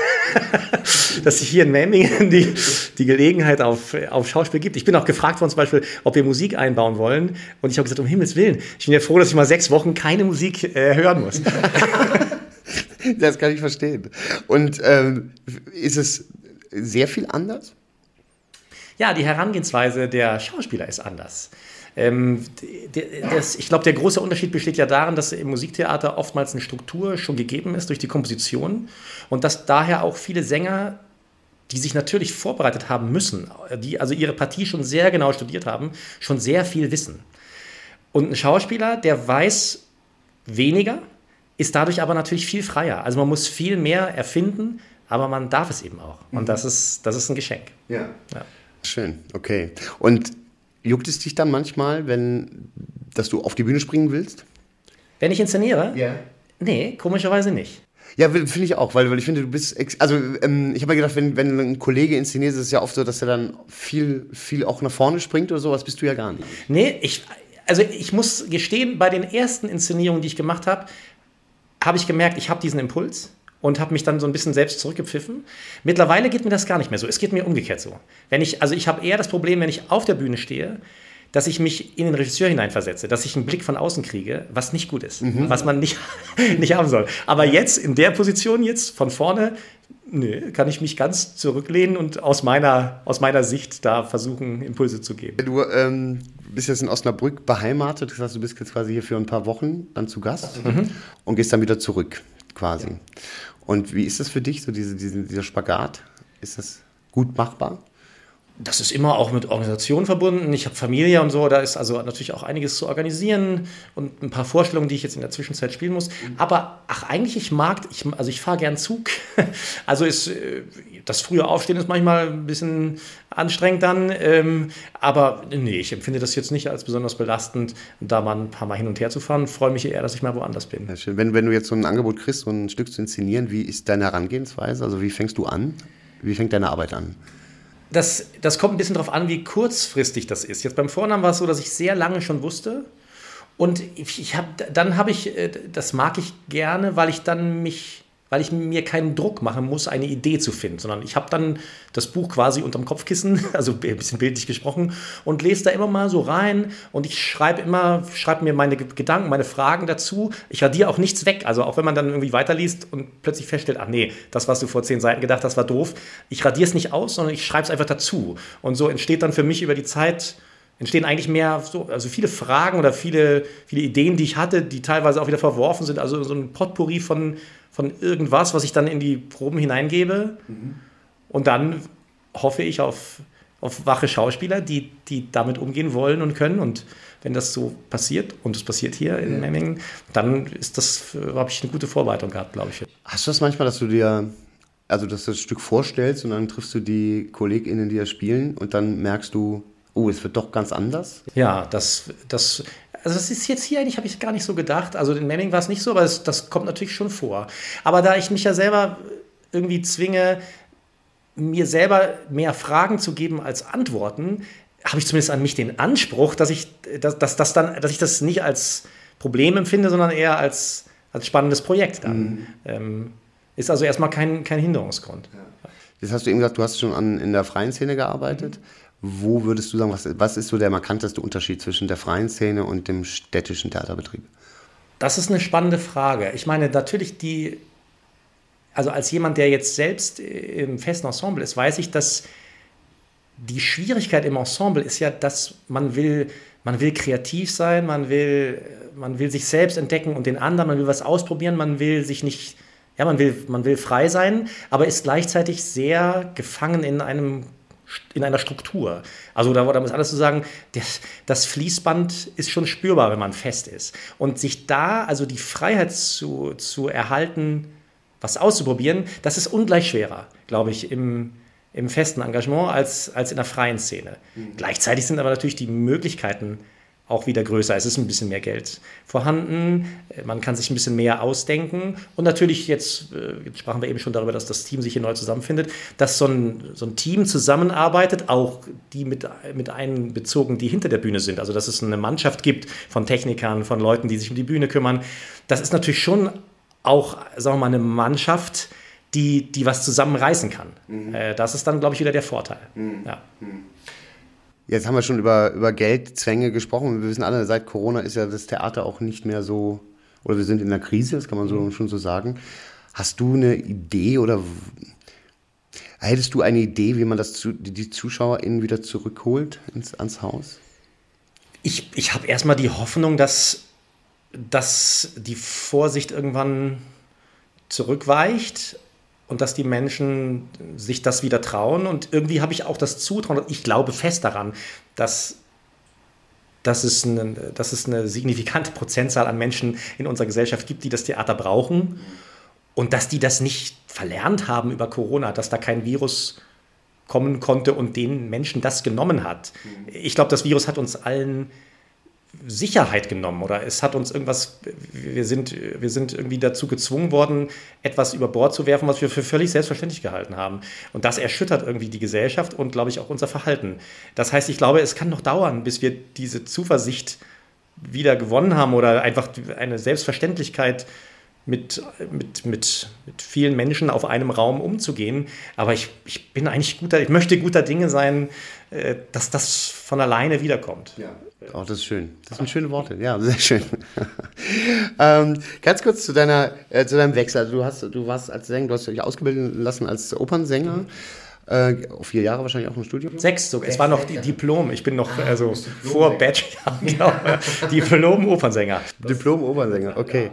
[LAUGHS] dass sich hier in Memmingen die, die Gelegenheit auf, auf Schauspiel gibt. Ich bin auch gefragt worden zum Beispiel, ob wir Musik einbauen wollen. Und ich habe gesagt, um Himmels Willen, ich bin ja froh, dass ich mal sechs Wochen keine Musik äh, hören muss. [LAUGHS] das kann ich verstehen. Und ähm, ist es sehr viel anders? Ja, die Herangehensweise der Schauspieler ist anders. Ähm, das, ich glaube, der große Unterschied besteht ja darin, dass im Musiktheater oftmals eine Struktur schon gegeben ist durch die Komposition und dass daher auch viele Sänger, die sich natürlich vorbereitet haben müssen, die also ihre Partie schon sehr genau studiert haben, schon sehr viel wissen. Und ein Schauspieler, der weiß weniger, ist dadurch aber natürlich viel freier. Also man muss viel mehr erfinden, aber man darf es eben auch. Und das ist, das ist ein Geschenk. Ja. ja. Schön, okay. Und Juckt es dich dann manchmal, wenn, dass du auf die Bühne springen willst? Wenn ich inszeniere? Ja. Nee, komischerweise nicht. Ja, finde ich auch, weil, weil ich finde, du bist, also ähm, ich habe mir gedacht, wenn, wenn ein Kollege inszeniert, ist es ja oft so, dass er dann viel, viel auch nach vorne springt oder sowas, bist du ja gar nicht. Nee, ich, also ich muss gestehen, bei den ersten Inszenierungen, die ich gemacht habe, habe ich gemerkt, ich habe diesen Impuls und habe mich dann so ein bisschen selbst zurückgepfiffen. Mittlerweile geht mir das gar nicht mehr so. Es geht mir umgekehrt so. Wenn ich, also ich habe eher das Problem, wenn ich auf der Bühne stehe, dass ich mich in den Regisseur hineinversetze, dass ich einen Blick von außen kriege, was nicht gut ist, mhm. was man nicht, [LAUGHS] nicht haben soll. Aber jetzt, in der Position jetzt, von vorne, nö, kann ich mich ganz zurücklehnen und aus meiner, aus meiner Sicht da versuchen, Impulse zu geben. Du ähm, bist jetzt in Osnabrück beheimatet, das heißt, du bist jetzt quasi hier für ein paar Wochen dann zu Gast mhm. und gehst dann wieder zurück, quasi. Ja. Und wie ist das für dich, so diese, diese, dieser Spagat? Ist das gut machbar? das ist immer auch mit Organisation verbunden. Ich habe Familie und so, da ist also natürlich auch einiges zu organisieren und ein paar Vorstellungen, die ich jetzt in der Zwischenzeit spielen muss. Aber ach, eigentlich, ich mag, ich, also ich fahre gern Zug. [LAUGHS] Also ist, das frühe Aufstehen ist manchmal ein bisschen anstrengend dann. Ähm, aber nee, ich empfinde das jetzt nicht als besonders belastend, da mal ein paar Mal hin und her zu fahren. Freue mich eher, dass ich mal woanders bin. Ja. Wenn, wenn du jetzt so ein Angebot kriegst, so ein Stück zu inszenieren, wie ist deine Herangehensweise? Also wie fängst du an? Wie fängt deine Arbeit an? das, das kommt ein bisschen darauf an, wie kurzfristig das ist. Jetzt beim Vornamen war es so, dass ich sehr lange schon wusste. Und ich hab, dann habe ich, äh, das mag ich gerne, weil ich dann mich weil ich mir keinen Druck machen muss, eine Idee zu finden, sondern ich habe dann das Buch quasi unterm Kopfkissen, [LAUGHS] also ein bisschen bildlich gesprochen, und lese da immer mal so rein und ich schreibe immer, schreibe mir meine Gedanken, meine Fragen dazu. Ich radiere auch nichts weg, also auch wenn man dann irgendwie weiterliest und plötzlich feststellt, ach nee, das, was du vor zehn Seiten gedacht hast, war doof. Ich radiere es nicht aus, sondern ich schreibe es einfach dazu. Und so entsteht dann für mich über die Zeit entstehen eigentlich mehr so, also viele Fragen oder viele, viele Ideen, die ich hatte, die teilweise auch wieder verworfen sind. Also so ein Potpourri von, von irgendwas, was ich dann in die Proben hineingebe. Mhm. Und dann hoffe ich auf, auf wache Schauspieler, die, die damit umgehen wollen und können. Und wenn das so passiert, und es passiert hier in ja. Memmingen, dann ist das, habe ich eine gute Vorbereitung gehabt, glaube ich. Hast du das manchmal, dass du dir, also dass du das Stück vorstellst und dann triffst du die KollegInnen, die das spielen und dann merkst du, oh, es wird doch ganz anders? Ja, das, das, also das ist jetzt hier eigentlich, habe ich gar nicht so gedacht. Also in Memming war es nicht so, aber es, das kommt natürlich schon vor. Aber da ich mich ja selber irgendwie zwinge, mir selber mehr Fragen zu geben als Antworten, habe ich zumindest an mich den Anspruch, dass ich, dass, dass, dass, dann, dass ich das nicht als Problem empfinde, sondern eher als, als spannendes Projekt dann. Mhm. Ähm, ist also erstmal kein, kein Hinderungsgrund. Ja. Jetzt hast du eben gesagt, du hast schon an, in der freien Szene gearbeitet. Mhm. Wo würdest du sagen, was, was ist so der markanteste Unterschied zwischen der freien Szene und dem städtischen Theaterbetrieb? Das ist eine spannende Frage. Ich meine, natürlich die, also als jemand, der jetzt selbst im festen Ensemble ist, weiß ich, dass die Schwierigkeit im Ensemble ist ja, dass man will, man will kreativ sein, man will, man will sich selbst entdecken und den anderen, man will was ausprobieren, man will sich nicht, ja, man will, man will frei sein, aber ist gleichzeitig sehr gefangen in einem in einer Struktur. Also da, da muss alles zu sagen, das, das, Fließband ist schon spürbar, wenn man fest ist. Und sich da also die Freiheit zu, zu erhalten, was auszuprobieren, das ist ungleich schwerer, glaube ich, im, im festen Engagement als, als in der freien Szene. Mhm. Gleichzeitig sind aber natürlich die Möglichkeiten auch wieder größer. Es ist ein bisschen mehr Geld vorhanden, man kann sich ein bisschen mehr ausdenken und natürlich jetzt, äh, jetzt sprachen wir eben schon darüber, dass das Team sich hier neu zusammenfindet, dass so ein, so ein Team zusammenarbeitet, auch die mit, mit einbezogen, die hinter der Bühne sind. Also dass es eine Mannschaft gibt von Technikern, von Leuten, die sich um die Bühne kümmern. Das ist natürlich schon auch, sagen wir mal, eine Mannschaft, die, die was zusammenreißen kann. Mhm. Äh, das ist dann, glaube ich, wieder der Vorteil. Mhm. Ja. Mhm. Jetzt haben wir schon über, über Geldzwänge gesprochen. Wir wissen alle, seit Corona ist ja das Theater auch nicht mehr so, oder wir sind in der Krise, das kann man so mhm. schon so sagen. Hast du eine Idee oder hättest du eine Idee, wie man das die ZuschauerInnen wieder zurückholt ins, ans Haus? Ich, ich habe erstmal die Hoffnung, dass, dass die Vorsicht irgendwann zurückweicht und dass die Menschen sich das wieder trauen. Und irgendwie habe ich auch das Zutrauen, ich glaube fest daran, dass, dass, es eine, dass es eine signifikante Prozentzahl an Menschen in unserer Gesellschaft gibt, die das Theater brauchen und dass die das nicht verlernt haben über Corona, dass da kein Virus kommen konnte und den Menschen das genommen hat. Ich glaube, das Virus hat uns allen Sicherheit genommen oder es hat uns irgendwas, wir sind, wir sind irgendwie dazu gezwungen worden, etwas über Bord zu werfen, was wir für völlig selbstverständlich gehalten haben. Und das erschüttert irgendwie die Gesellschaft und, glaube ich, auch unser Verhalten. Das heißt, ich glaube, es kann noch dauern, bis wir diese Zuversicht wieder gewonnen haben oder einfach eine Selbstverständlichkeit mit, mit, mit, mit vielen Menschen auf einem Raum umzugehen. Aber ich, ich bin eigentlich guter, ich möchte guter Dinge sein, dass das von alleine wiederkommt. Ja. Oh, das ist schön. Das sind schöne Worte. Ja, sehr schön. [LAUGHS] ähm, ganz kurz zu, deiner, äh, zu deinem Wechsel. Also du, hast, du warst als Sänger, du hast dich ausgebildet lassen als Opernsänger. Mhm. Äh, vier Jahre wahrscheinlich auch im Studium? Sechs sogar. Es war noch die Diplom. Ich bin noch ah, also vor Bachelor. [LAUGHS] genau. Diplom-Opernsänger. Diplom-Opernsänger, okay.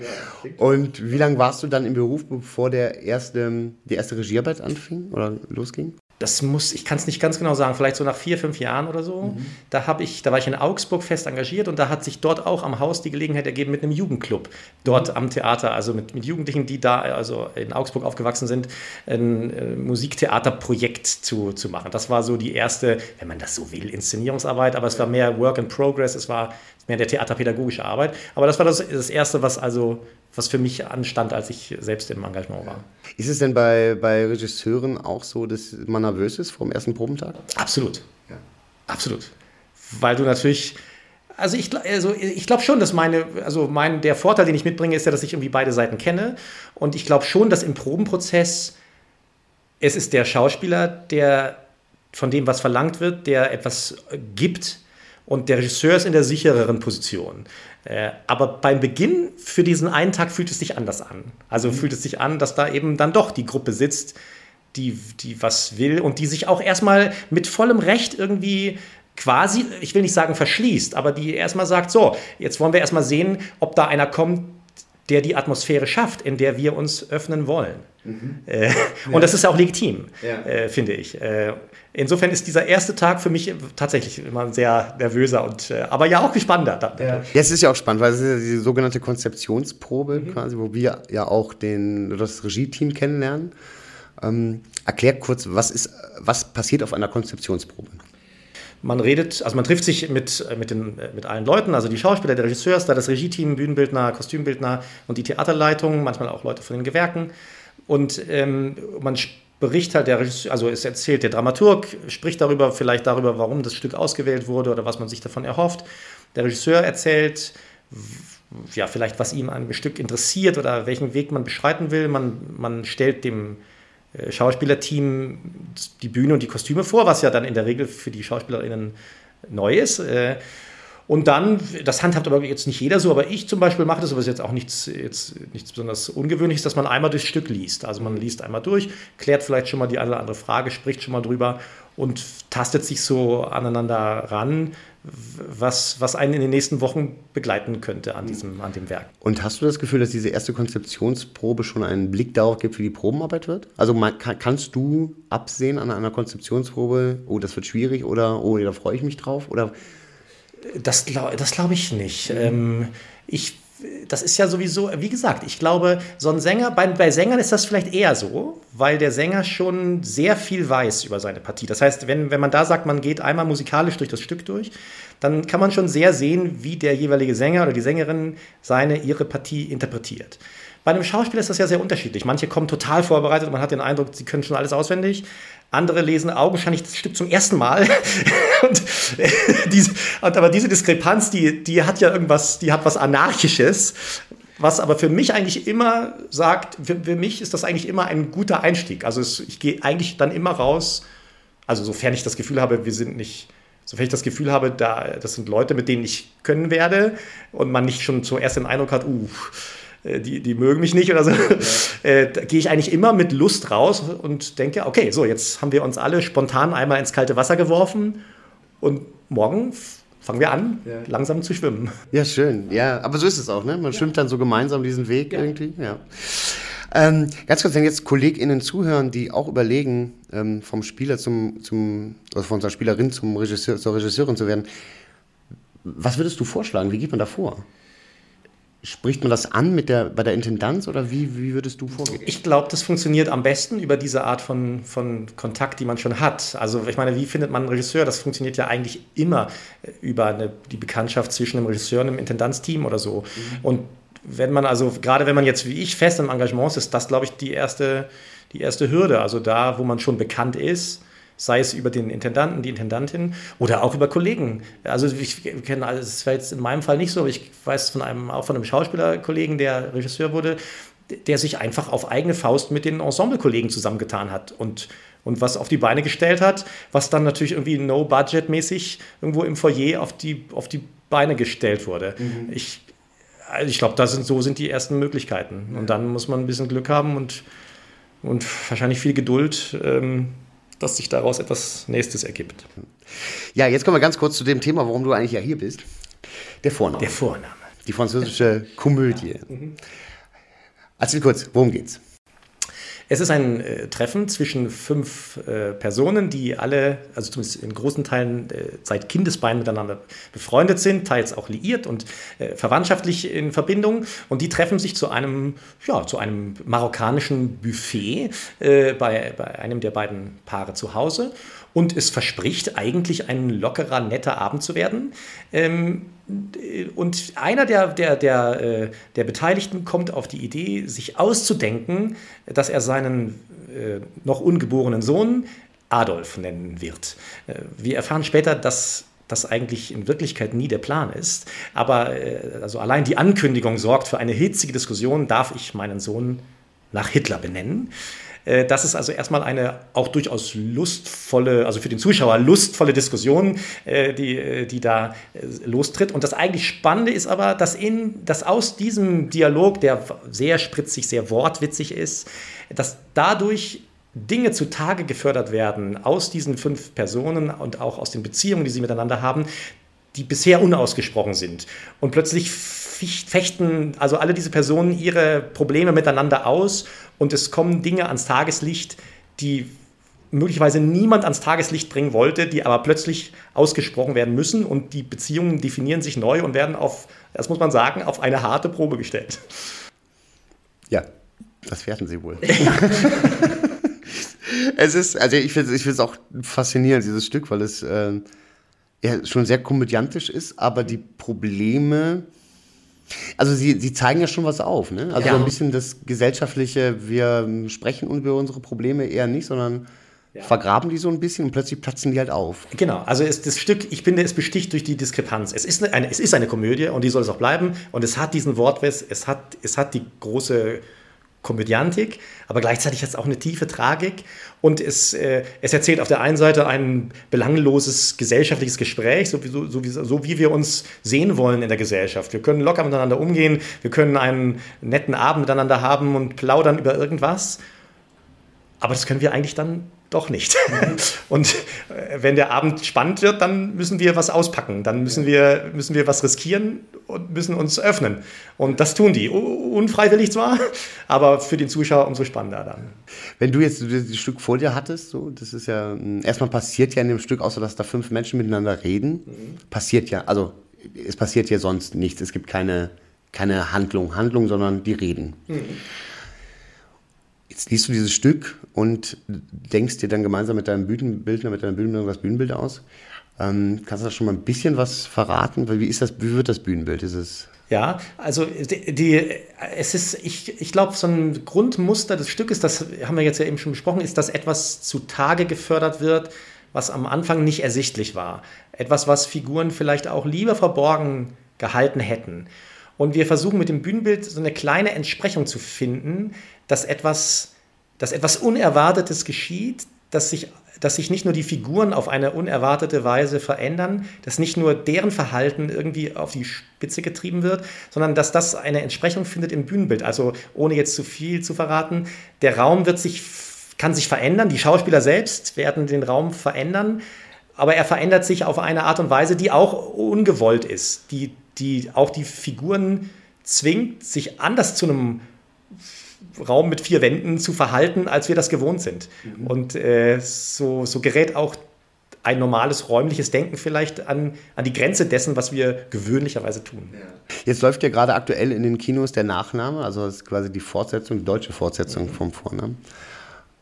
Und wie lange warst du dann im Beruf, bevor der erste, die erste Regiearbeit anfing oder losging? Das muss, ich kann es nicht ganz genau sagen, vielleicht so nach vier, fünf Jahren oder so. Mhm. Da habe ich, da war ich in Augsburg fest engagiert und da hat sich dort auch am Haus die Gelegenheit ergeben mit einem Jugendclub dort mhm. am Theater, also mit, mit Jugendlichen, die da also in Augsburg aufgewachsen sind, ein äh, Musiktheaterprojekt zu, zu machen. Das war so die erste, wenn man das so will, Inszenierungsarbeit, aber es war mehr Work in Progress, es war mehr der theaterpädagogische Arbeit. Aber das war das, das erste, was also was für mich anstand, als ich selbst im Engagement war. Ist es denn bei, bei Regisseuren auch so, dass man nervös ist vor dem ersten Probentag? Absolut. Ja. Absolut. Weil du natürlich. Also ich, also ich glaube schon, dass meine, also mein, der Vorteil, den ich mitbringe, ist ja, dass ich irgendwie beide Seiten kenne. Und ich glaube schon, dass im Probenprozess es ist der Schauspieler, der von dem, was verlangt wird, der etwas gibt, und der Regisseur ist in der sichereren Position. Äh, aber beim Beginn für diesen einen Tag fühlt es sich anders an. Also mhm. fühlt es sich an, dass da eben dann doch die Gruppe sitzt, die, die was will und die sich auch erstmal mit vollem Recht irgendwie quasi, ich will nicht sagen verschließt, aber die erstmal sagt, so, jetzt wollen wir erstmal sehen, ob da einer kommt, der die Atmosphäre schafft, in der wir uns öffnen wollen. Mhm. Äh, ja. Und das ist auch legitim, ja. äh, finde ich. Äh, insofern ist dieser erste Tag für mich tatsächlich immer ein sehr nervöser und äh, aber ja auch. Ja. ja, es ist ja auch spannend, weil es ist ja die sogenannte Konzeptionsprobe mhm. quasi, wo wir ja auch den, das Regie-Team kennenlernen. Ähm, erklär kurz, was, ist, was passiert auf einer Konzeptionsprobe? Man redet, also man trifft sich mit, mit, den, mit allen Leuten, also die Schauspieler, der Regisseur, da das Regie-Team, Bühnenbildner, Kostümbildner und die Theaterleitung, manchmal auch Leute von den Gewerken. Und ähm, man spricht halt, der Regisseur, also es erzählt der Dramaturg, spricht darüber, vielleicht darüber, warum das Stück ausgewählt wurde oder was man sich davon erhofft. Der Regisseur erzählt, ja, vielleicht was ihm an dem Stück interessiert oder welchen Weg man beschreiten will. Man, man stellt dem äh, Schauspielerteam die Bühne und die Kostüme vor, was ja dann in der Regel für die SchauspielerInnen neu ist. Äh, und dann, das handhabt aber jetzt nicht jeder so, aber ich zum Beispiel mache das, aber es ist jetzt auch nichts, jetzt nichts besonders Ungewöhnliches, dass man einmal das Stück liest. Also man liest einmal durch, klärt vielleicht schon mal die eine oder andere Frage, spricht schon mal drüber und tastet sich so aneinander ran, was, was einen in den nächsten Wochen begleiten könnte an, diesem, an dem Werk. Und hast du das Gefühl, dass diese erste Konzeptionsprobe schon einen Blick darauf gibt, wie die Probenarbeit wird? Also kannst du absehen an einer Konzeptionsprobe, oh, das wird schwierig oder oh, da freue ich mich drauf? Oder das, das glaube ich nicht. Mhm. Ähm, ich das ist ja sowieso, wie gesagt, ich glaube, so ein Sänger, bei, bei Sängern ist das vielleicht eher so, weil der Sänger schon sehr viel weiß über seine Partie. Das heißt, wenn, wenn man da sagt, man geht einmal musikalisch durch das Stück durch, dann kann man schon sehr sehen, wie der jeweilige Sänger oder die Sängerin seine, ihre Partie interpretiert. Bei einem Schauspieler ist das ja sehr unterschiedlich. Manche kommen total vorbereitet und man hat den Eindruck, sie können schon alles auswendig. Andere lesen augenscheinlich das Stück zum ersten Mal. [LAUGHS] und, äh, diese, aber diese Diskrepanz, die, die hat ja irgendwas, die hat was Anarchisches. Was aber für mich eigentlich immer sagt, für, für mich ist das eigentlich immer ein guter Einstieg. Also es, ich gehe eigentlich dann immer raus, also sofern ich das Gefühl habe, wir sind nicht, sofern ich das Gefühl habe, da, das sind Leute, mit denen ich können werde und man nicht schon zuerst den Eindruck hat, uh, die, die mögen mich nicht oder so, ja. [LAUGHS] äh, da gehe ich eigentlich immer mit Lust raus und denke, okay, so, jetzt haben wir uns alle spontan einmal ins kalte Wasser geworfen und morgen fangen wir an, ja. langsam zu schwimmen. Ja, schön. Ja, aber so ist es auch, ne? Man ja. schwimmt dann so gemeinsam diesen Weg irgendwie. Ja. Ähm, ganz kurz, wenn jetzt KollegInnen zuhören, die auch überlegen, ähm, vom Spieler zum, zum, also von unserer Spielerin zum Regisseur, zur Regisseurin zu werden, was würdest du vorschlagen? Wie geht man da vor? Spricht man das an mit der, bei der Intendanz oder wie, wie würdest du vorgehen? Ich glaube, das funktioniert am besten über diese Art von, von Kontakt, die man schon hat. Also ich meine, wie findet man einen Regisseur? Das funktioniert ja eigentlich immer äh, über eine, die Bekanntschaft zwischen einem Regisseur und einem Intendanzteam oder so. Mhm. Und wenn man also, gerade wenn man jetzt wie ich fest im Engagement ist, ist das, glaube ich, die erste, die erste Hürde. Also da, wo man schon bekannt ist, sei es über den Intendanten, die Intendantin oder auch über Kollegen. Also ich kenne, also das wäre jetzt in meinem Fall nicht so, aber ich weiß von einem, auch von einem Schauspielerkollegen, der Regisseur wurde, der sich einfach auf eigene Faust mit den Ensemblekollegen zusammengetan hat und, und was auf die Beine gestellt hat, was dann natürlich irgendwie no-budget-mäßig irgendwo im Foyer auf die, auf die Beine gestellt wurde. Mhm. Ich, also ich glaube, sind, so sind die ersten Möglichkeiten. Und dann muss man ein bisschen Glück haben und, und wahrscheinlich viel Geduld. Ähm, dass sich daraus etwas Nächstes ergibt. Ja, jetzt kommen wir ganz kurz zu dem Thema, warum du eigentlich ja hier bist. Der Vorname. Der Vorname. Die französische Komödie. Ja. Mhm. Erzähl kurz, worum geht's? Es ist ein äh, Treffen zwischen fünf äh, Personen, die alle, also zumindest in großen Teilen äh, seit Kindesbeinen miteinander befreundet sind, teils auch liiert und äh, verwandtschaftlich in Verbindung. Und die treffen sich zu einem, ja, zu einem marokkanischen Buffet äh, bei, bei einem der beiden Paare zu Hause. Und es verspricht eigentlich ein lockerer, netter Abend zu werden. Ähm, und einer der, der, der, äh, der Beteiligten kommt auf die Idee, sich auszudenken, dass er seinen äh, noch ungeborenen Sohn Adolf nennen wird. Äh, wir erfahren später, dass das eigentlich in Wirklichkeit nie der Plan ist. Aber also allein die Ankündigung sorgt für eine hitzige Diskussion, darf ich meinen Sohn nach Hitler benennen. Äh, das ist also erstmal eine auch durchaus lustvolle, also für den Zuschauer lustvolle Diskussion, äh, die, äh, die da lostritt. Und das eigentlich Spannende ist aber, dass, in, dass aus diesem Dialog, der sehr spritzig, sehr wortwitzig ist, dass dadurch Dinge zutage gefördert werden aus diesen fünf Personen und auch aus den Beziehungen, die sie miteinander haben, die bisher unausgesprochen sind. Und plötzlich fechten also alle diese Personen ihre Probleme miteinander aus und es kommen Dinge ans Tageslicht, die möglicherweise niemand ans Tageslicht bringen wollte, die aber plötzlich ausgesprochen werden müssen und die Beziehungen definieren sich neu und werden auf, das muss man sagen, auf eine harte Probe gestellt. Ja, das werden sie wohl. [LAUGHS] es ist, also ich finde es auch faszinierend, dieses Stück, weil es äh, ja, schon sehr komödiantisch ist, aber die Probleme, also sie, sie zeigen ja schon was auf, ne? Also ja. so ein bisschen das gesellschaftliche, wir sprechen über unsere Probleme eher nicht, sondern ja. vergraben die so ein bisschen und plötzlich platzen die halt auf. Genau, also ist das Stück, ich finde, es besticht durch die Diskrepanz. Es ist eine, es ist eine Komödie und die soll es auch bleiben und es hat diesen Wortwitz, es hat, es hat die große Komödiantik, aber gleichzeitig hat es auch eine tiefe Tragik und es, äh, es erzählt auf der einen Seite ein belangloses gesellschaftliches Gespräch, so wie, so, so, wie, so wie wir uns sehen wollen in der Gesellschaft. Wir können locker miteinander umgehen, wir können einen netten Abend miteinander haben und plaudern über irgendwas, aber das können wir eigentlich dann doch nicht. [LAUGHS] Und äh, wenn der Abend spannend wird, dann müssen wir was auspacken, dann müssen wir, müssen wir was riskieren und müssen uns öffnen. Und das tun die. Unfreiwillig zwar, [LAUGHS] aber für den Zuschauer umso spannender dann. Wenn du jetzt das Stück vor dir hattest, so, das ist ja, hm, erstmal passiert ja in dem Stück, außer dass da fünf Menschen miteinander reden, mhm. passiert ja, also es passiert ja sonst nichts. Es gibt keine keine Handlung, Handlung, sondern die Reden. Mhm. Jetzt liest du dieses Stück und denkst dir dann gemeinsam mit deinem Bühnenbildner, mit deinem Bühnenbildner das Bühnenbild aus. Ähm, kannst du da schon mal ein bisschen was verraten? Wie, ist das, wie wird das Bühnenbild? Ist es ja, also die, die, es ist, ich, ich glaube, so ein Grundmuster des Stückes, das haben wir jetzt ja eben schon besprochen, ist, dass etwas zutage gefördert wird, was am Anfang nicht ersichtlich war. Etwas, was Figuren vielleicht auch lieber verborgen gehalten hätten. Und wir versuchen mit dem Bühnenbild so eine kleine Entsprechung zu finden, dass etwas, dass etwas Unerwartetes geschieht, dass sich, dass sich nicht nur die Figuren auf eine unerwartete Weise verändern, dass nicht nur deren Verhalten irgendwie auf die Spitze getrieben wird, sondern dass das eine Entsprechung findet im Bühnenbild. Also ohne jetzt zu viel zu verraten, der Raum wird sich, kann sich verändern, die Schauspieler selbst werden den Raum verändern, aber er verändert sich auf eine Art und Weise, die auch ungewollt ist, die, die auch die Figuren zwingt, sich anders zu einem Raum mit vier Wänden zu verhalten, als wir das gewohnt sind. Mhm. Und äh, so, so gerät auch ein normales räumliches Denken vielleicht an, an die Grenze dessen, was wir gewöhnlicherweise tun. Jetzt läuft ja gerade aktuell in den Kinos der Nachname, also das ist quasi die Fortsetzung, die deutsche Fortsetzung mhm. vom Vornamen.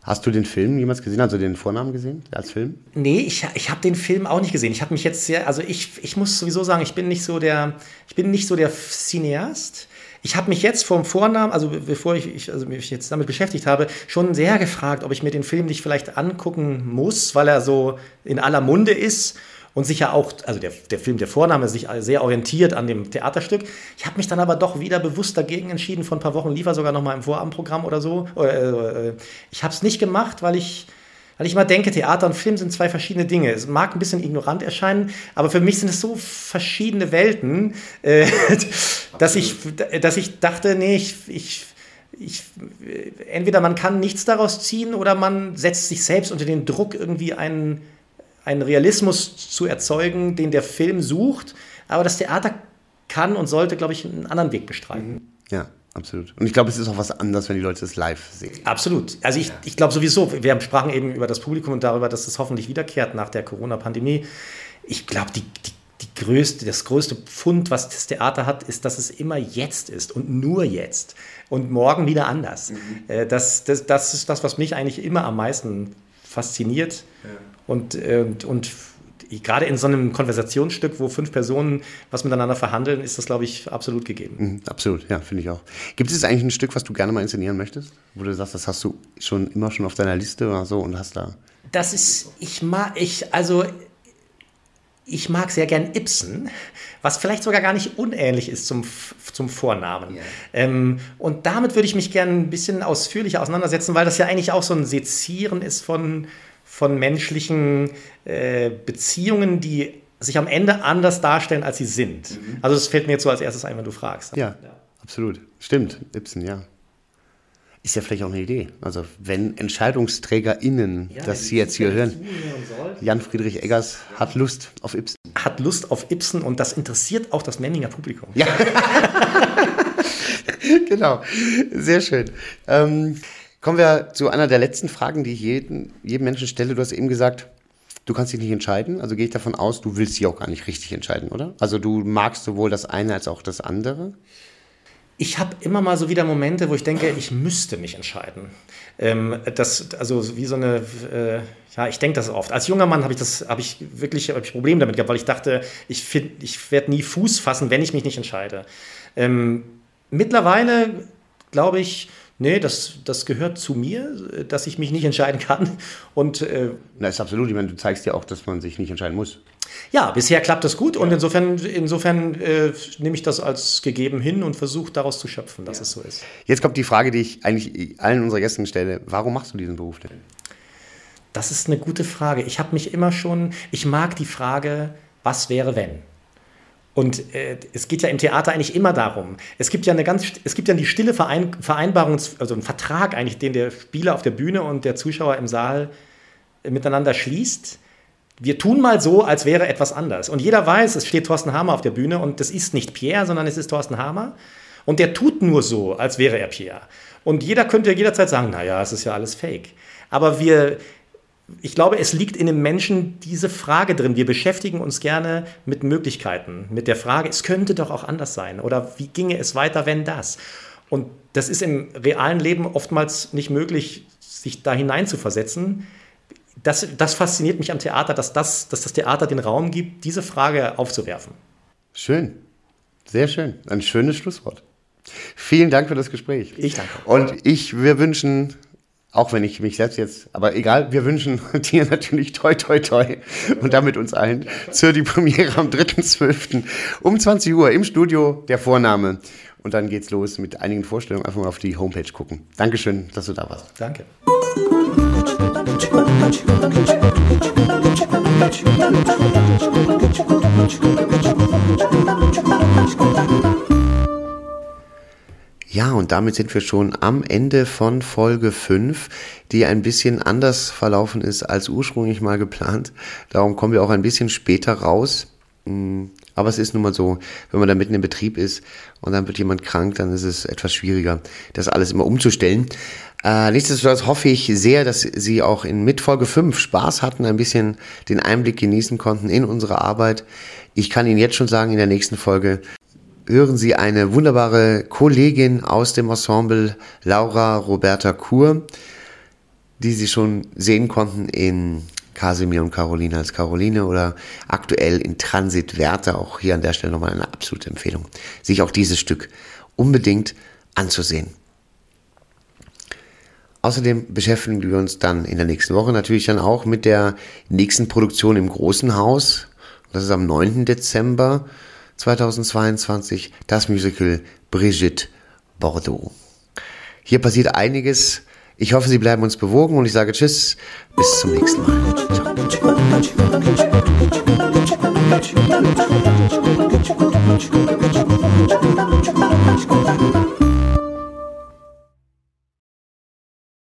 Hast du den Film jemals gesehen, also den Vornamen gesehen als Film? Nee, ich, ich habe den Film auch nicht gesehen. Ich habe mich jetzt sehr, also ich, ich muss sowieso sagen, ich bin nicht so der, ich bin nicht so der Cineast ich habe mich jetzt vom Vornamen, also bevor ich, ich also mich jetzt damit beschäftigt habe, schon sehr gefragt, ob ich mir den Film nicht vielleicht angucken muss, weil er so in aller Munde ist und sich ja auch, also der, der Film, der Vorname sich sehr orientiert an dem Theaterstück. Ich habe mich dann aber doch wieder bewusst dagegen entschieden. Vor ein paar Wochen lief er sogar noch mal im Vorabendprogramm oder so. Äh, äh, ich habe es nicht gemacht, weil ich weil ich mal denke, Theater und Film sind zwei verschiedene Dinge. Es mag ein bisschen ignorant erscheinen, aber für mich sind es so verschiedene Welten, äh, [LAUGHS] dass, ich, dass ich dachte, nee, ich, ich, ich, entweder man kann nichts daraus ziehen oder man setzt sich selbst unter den Druck, irgendwie einen, einen Realismus zu erzeugen, den der Film sucht. Aber das Theater kann und sollte, glaube ich, einen anderen Weg bestreiten. Ja. Absolut. Und ich glaube, es ist auch was anderes, wenn die Leute das live sehen. Absolut. Also ich, ich glaube sowieso, wir sprachen eben über das Publikum und darüber, dass es hoffentlich wiederkehrt nach der Corona-Pandemie. Ich glaube, die, die, die größte, das größte Pfund, was das Theater hat, ist, dass es immer jetzt ist und nur jetzt. Und morgen wieder anders. Mhm. Äh, das, das, das ist das, was mich eigentlich immer am meisten fasziniert. Ja. Und, und, und gerade in so einem Konversationsstück, wo fünf Personen was miteinander verhandeln, ist das, glaube ich, absolut gegeben. Mhm, absolut, ja, finde ich auch. Gibt es eigentlich ein Stück, was du gerne mal inszenieren möchtest? Wo du sagst, das hast du schon immer schon auf deiner Liste oder so und hast da. Das ist, ich mag, ich, also ich mag sehr gern Ibsen, was vielleicht sogar gar nicht unähnlich ist zum, zum Vornamen. Yeah. Ähm, und damit würde ich mich gerne ein bisschen ausführlicher auseinandersetzen, weil das ja eigentlich auch so ein Sezieren ist von, von menschlichen äh, Beziehungen, die sich am Ende anders darstellen, als sie sind. Mhm. Also das fällt mir jetzt so als erstes ein, wenn du fragst. Ja, ja, absolut. Stimmt, Ibsen, ja. Ist ja vielleicht auch eine Idee. Also wenn EntscheidungsträgerInnen ja, das Sie jetzt hier hören, Jan Friedrich Eggers hat Lust auf Ibsen. Hat Lust auf Ibsen und das interessiert auch das Memminger Publikum. Ja. [LAUGHS] genau, sehr schön. Ähm, Kommen wir zu einer der letzten Fragen, die ich jeden, jedem Menschen stelle. Du hast eben gesagt, du kannst dich nicht entscheiden. Also gehe ich davon aus, du willst dich auch gar nicht richtig entscheiden, oder? Also du magst sowohl das eine als auch das andere. Ich habe immer mal so wieder Momente, wo ich denke, ich müsste mich entscheiden. Ähm, das, also wie so eine, äh, ja, ich denke das oft. Als junger Mann habe ich das, habe ich wirklich hab ich Probleme damit gehabt, weil ich dachte, ich, ich werde nie Fuß fassen, wenn ich mich nicht entscheide. Ähm, mittlerweile glaube ich, nee, das, das gehört zu mir, dass ich mich nicht entscheiden kann. Und, äh, Na, ist absolut. Ich meine, du zeigst ja auch, dass man sich nicht entscheiden muss. Ja, bisher klappt das gut und insofern, insofern äh, nehme ich das als gegeben hin und versuche daraus zu schöpfen, dass ja. es so ist. Jetzt kommt die Frage, die ich eigentlich allen unserer Gästen stelle. Warum machst du diesen Beruf denn? Das ist eine gute Frage. Ich habe mich immer schon, ich mag die Frage, was wäre wenn? Und äh, es geht ja im Theater eigentlich immer darum. Es gibt ja eine ganz, es gibt ja die stille Verein, Vereinbarung, also einen Vertrag eigentlich, den der Spieler auf der Bühne und der Zuschauer im Saal äh, miteinander schließt. Wir tun mal so, als wäre etwas anders. Und jeder weiß, es steht Thorsten Hammer auf der Bühne und das ist nicht Pierre, sondern es ist Thorsten Hammer. Und der tut nur so, als wäre er Pierre. Und jeder könnte jederzeit sagen, naja, es ist ja alles Fake. Aber wir, ich glaube, es liegt in dem Menschen diese Frage drin. Wir beschäftigen uns gerne mit Möglichkeiten, mit der Frage, es könnte doch auch anders sein oder wie ginge es weiter, wenn das? Und das ist im realen Leben oftmals nicht möglich, sich da hineinzuversetzen. Das, das fasziniert mich am Theater, dass das, dass das Theater den Raum gibt, diese Frage aufzuwerfen. Schön. Sehr schön. Ein schönes Schlusswort. Vielen Dank für das Gespräch. Ich danke. Und ich, wir wünschen, auch wenn ich mich selbst jetzt, aber egal, wir wünschen [LAUGHS] dir natürlich toi, toi, toi und damit uns allen zur die Premiere am 3.12. um 20 Uhr im Studio der Vorname. Und dann geht's los mit einigen Vorstellungen. Einfach mal auf die Homepage gucken. Dankeschön, dass du da warst. Danke. Ja, und damit sind wir schon am Ende von Folge 5, die ein bisschen anders verlaufen ist als ursprünglich mal geplant. Darum kommen wir auch ein bisschen später raus. Hm, aber es ist nun mal so, wenn man da mitten im Betrieb ist und dann wird jemand krank, dann ist es etwas schwieriger, das alles immer umzustellen. Äh, nichtsdestotrotz hoffe ich sehr, dass Sie auch in Mitfolge 5 Spaß hatten, ein bisschen den Einblick genießen konnten in unsere Arbeit. Ich kann Ihnen jetzt schon sagen, in der nächsten Folge hören Sie eine wunderbare Kollegin aus dem Ensemble, Laura Roberta Kur, die Sie schon sehen konnten in Casimir und Caroline als Caroline oder aktuell in Transit Werte. Auch hier an der Stelle nochmal eine absolute Empfehlung, sich auch dieses Stück unbedingt anzusehen. Außerdem beschäftigen wir uns dann in der nächsten Woche natürlich dann auch mit der nächsten Produktion im Großen Haus. Das ist am 9. Dezember 2022 das Musical Brigitte Bordeaux. Hier passiert einiges. Ich hoffe, Sie bleiben uns bewogen und ich sage Tschüss. Bis zum nächsten Mal. Ciao.